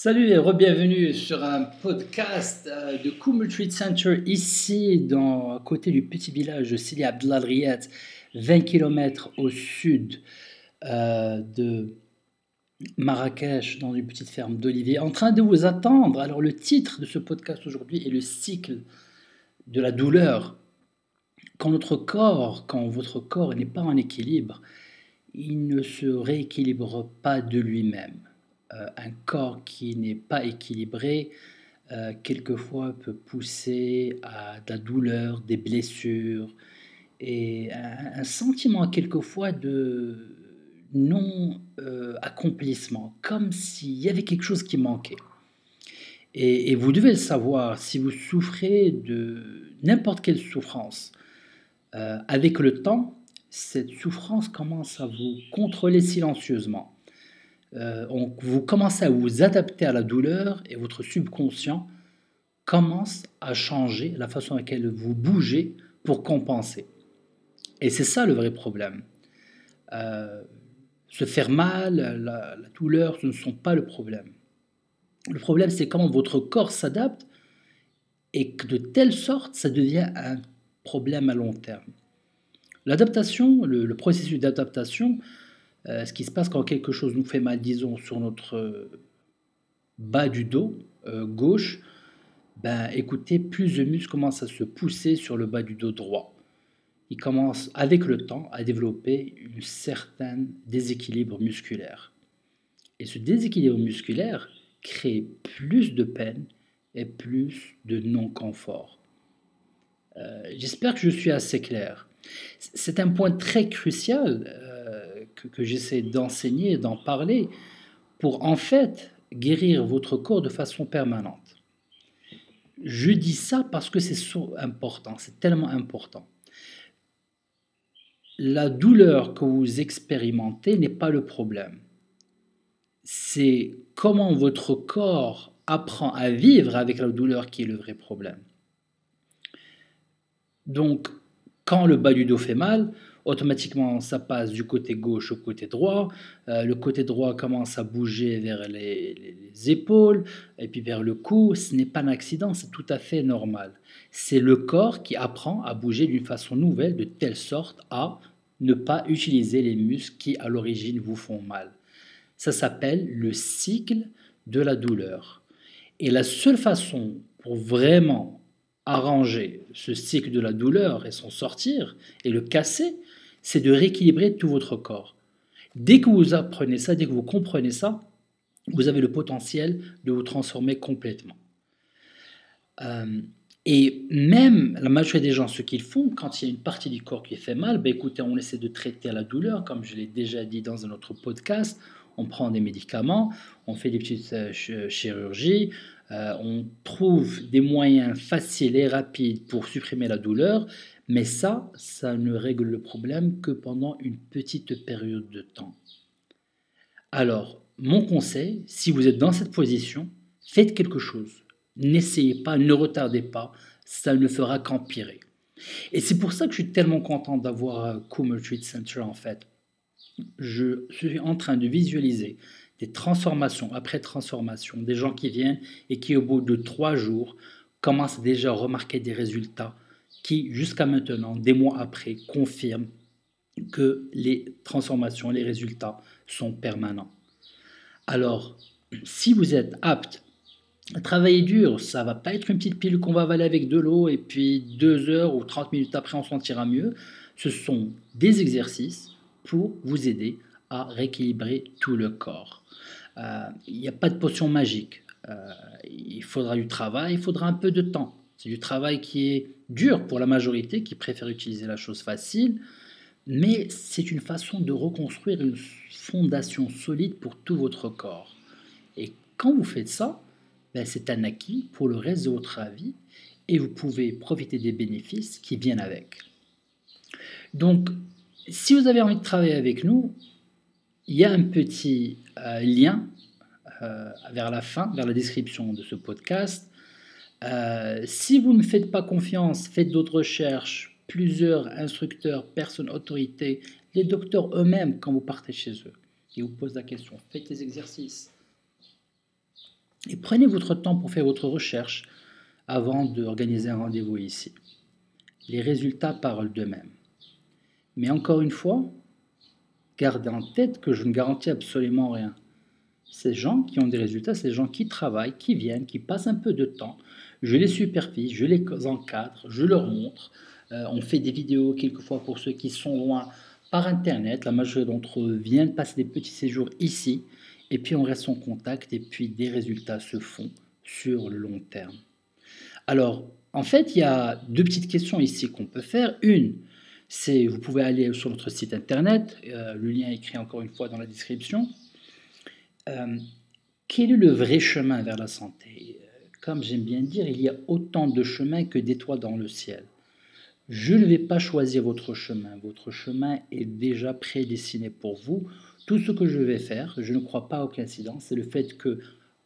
Salut et re-bienvenue sur un podcast euh, de Kumul Treat Center ici dans, à côté du petit village de Sidi Abdelalriyat, 20 km au sud euh, de Marrakech dans une petite ferme d'olivier en train de vous attendre. Alors le titre de ce podcast aujourd'hui est le cycle de la douleur. Quand notre corps, quand votre corps n'est pas en équilibre, il ne se rééquilibre pas de lui-même. Euh, un corps qui n'est pas équilibré, euh, quelquefois peut pousser à de la douleur, des blessures et un, sentiment quelquefois de non-accomplissement, comme s'il y avait quelque chose qui manquait. Et, vous devez le savoir, si vous souffrez de n'importe quelle souffrance, euh, avec le temps, cette souffrance commence à vous contrôler silencieusement. Euh, vous commencez à vous adapter à la douleur et votre subconscient commence à changer la façon à laquelle vous bougez pour compenser. Et c'est ça le vrai problème. Euh, se faire mal, la, douleur, ce ne sont pas le problème. Le problème, c'est comment votre corps s'adapte et que de telle sorte, ça devient un problème à long terme. L'adaptation, le processus d'adaptation, euh, ce qui se passe quand quelque chose nous fait mal, disons, sur notre euh, bas du dos euh, gauche, ben, écoutez, plus le muscle commence à se pousser sur le bas du dos droit. Il commence avec le temps à développer un certain déséquilibre musculaire. Et ce déséquilibre musculaire crée plus de peine et plus de non-confort. J'espère que je suis assez clair. C'est un point très crucial que, j'essaie d'enseigner, d'en parler, pour en fait guérir votre corps de façon permanente. Je dis ça parce que c'est important, c'est tellement important. La douleur que vous expérimentez n'est pas le problème. C'est comment votre corps apprend à vivre avec la douleur qui est le vrai problème. Donc, quand le bas du dos fait mal, automatiquement ça passe du côté gauche au côté droit. Euh, le côté droit commence à bouger vers les, épaules et puis vers le cou. Ce n'est pas un accident, c'est tout à fait normal. C'est le corps qui apprend à bouger d'une façon nouvelle de telle sorte à ne pas utiliser les muscles qui à l'origine vous font mal. Ça s'appelle le cycle de la douleur. Et la seule façon pour vraiment arranger ce cycle de la douleur et s'en sortir et le casser, c'est de rééquilibrer tout votre corps. Dès que vous apprenez ça, dès que vous comprenez ça, vous avez le potentiel de vous transformer complètement. Euh, et même la majorité des gens, ce qu'ils font, quand il y a une partie du corps qui fait mal, ben écoutez, on essaie de traiter la douleur, comme je l'ai déjà dit dans un autre podcast. On prend des médicaments, on fait des petites euh, chirurgies, euh, on trouve des moyens faciles et rapides pour supprimer la douleur, mais ça, ça ne règle le problème que pendant une petite période de temps. Alors, mon conseil, si vous êtes dans cette position, faites quelque chose. N'essayez pas, ne retardez pas, ça ne fera qu'empirer. Et c'est pour ça que je suis tellement content d'avoir Coom Retreat Center en fait. Je suis en train de visualiser des transformations après transformation, des gens qui viennent et qui au bout de trois jours commencent déjà à remarquer des résultats qui, jusqu'à maintenant, des mois après, confirme que les transformations, les résultats sont permanents. Alors, si vous êtes apte à travailler dur, ça va pas être une petite pilule qu'on va avaler avec de l'eau et puis deux heures ou 30 minutes après on se sentira mieux. Ce sont des exercices pour vous aider à rééquilibrer tout le corps. Euh, il n'y a pas de potion magique. Euh, il faudra du travail, il faudra un peu de temps. C'est du travail qui est dur pour la majorité qui préfère utiliser la chose facile, mais c'est une façon de reconstruire une fondation solide pour tout votre corps. Et quand vous faites ça, ben c'est un acquis pour le reste de votre vie et vous pouvez profiter des bénéfices qui viennent avec. Donc, si vous avez envie de travailler avec nous, il y a un petit euh, lien euh, vers la fin, vers la description de ce podcast, euh, si vous ne faites pas confiance, faites d'autres recherches, plusieurs instructeurs, personnes, autorités, les docteurs eux-mêmes, quand vous partez chez eux, qui vous posent la question, faites des exercices. Et prenez votre temps pour faire votre recherche avant d'organiser un rendez-vous ici. Les résultats parlent d'eux-mêmes. Mais encore une fois, gardez en tête que je ne garantis absolument rien. Ces gens qui ont des résultats, ces gens qui travaillent, qui viennent, qui passent un peu de temps, je les supervise, je les encadre, je leur montre. Euh, on fait des vidéos quelquefois pour ceux qui sont loin par Internet. La majorité d'entre eux viennent passer des petits séjours ici. Et puis on reste en contact et puis des résultats se font sur le long terme. Alors, en fait, il y a deux petites questions ici qu'on peut faire. Une, vous pouvez aller sur notre site internet, euh, le lien est écrit encore une fois dans la description. Euh, quel est le vrai chemin vers la santé? Comme j'aime bien dire, il y a autant de chemins que d'étoiles dans le ciel. Je ne vais pas choisir votre chemin. Votre chemin est déjà prédestiné pour vous. Tout ce que je vais faire, je ne crois pas aux coïncidences, c'est le fait que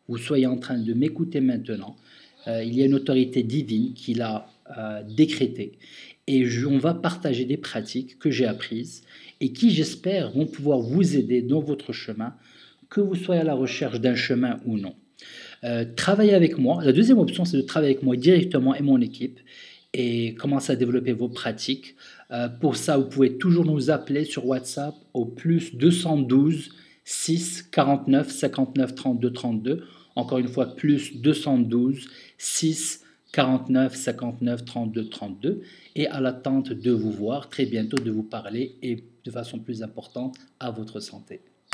vous soyez en train de m'écouter maintenant. Euh, il y a une autorité divine qui l'a euh, décrété. Et on va partager des pratiques que j'ai apprises et qui, j'espère, vont pouvoir vous aider dans votre chemin, que vous soyez à la recherche d'un chemin ou non. Euh, travailler avec moi. La deuxième option, c'est de travailler avec moi directement et mon équipe et commencer à développer vos pratiques. Euh, pour ça, vous pouvez toujours nous appeler sur WhatsApp au plus 212 6 49 59 32 32. Encore une fois, plus 212 6 49 59 32 32. Et à l'attente de vous voir très bientôt, de vous parler et de façon plus importante à votre santé.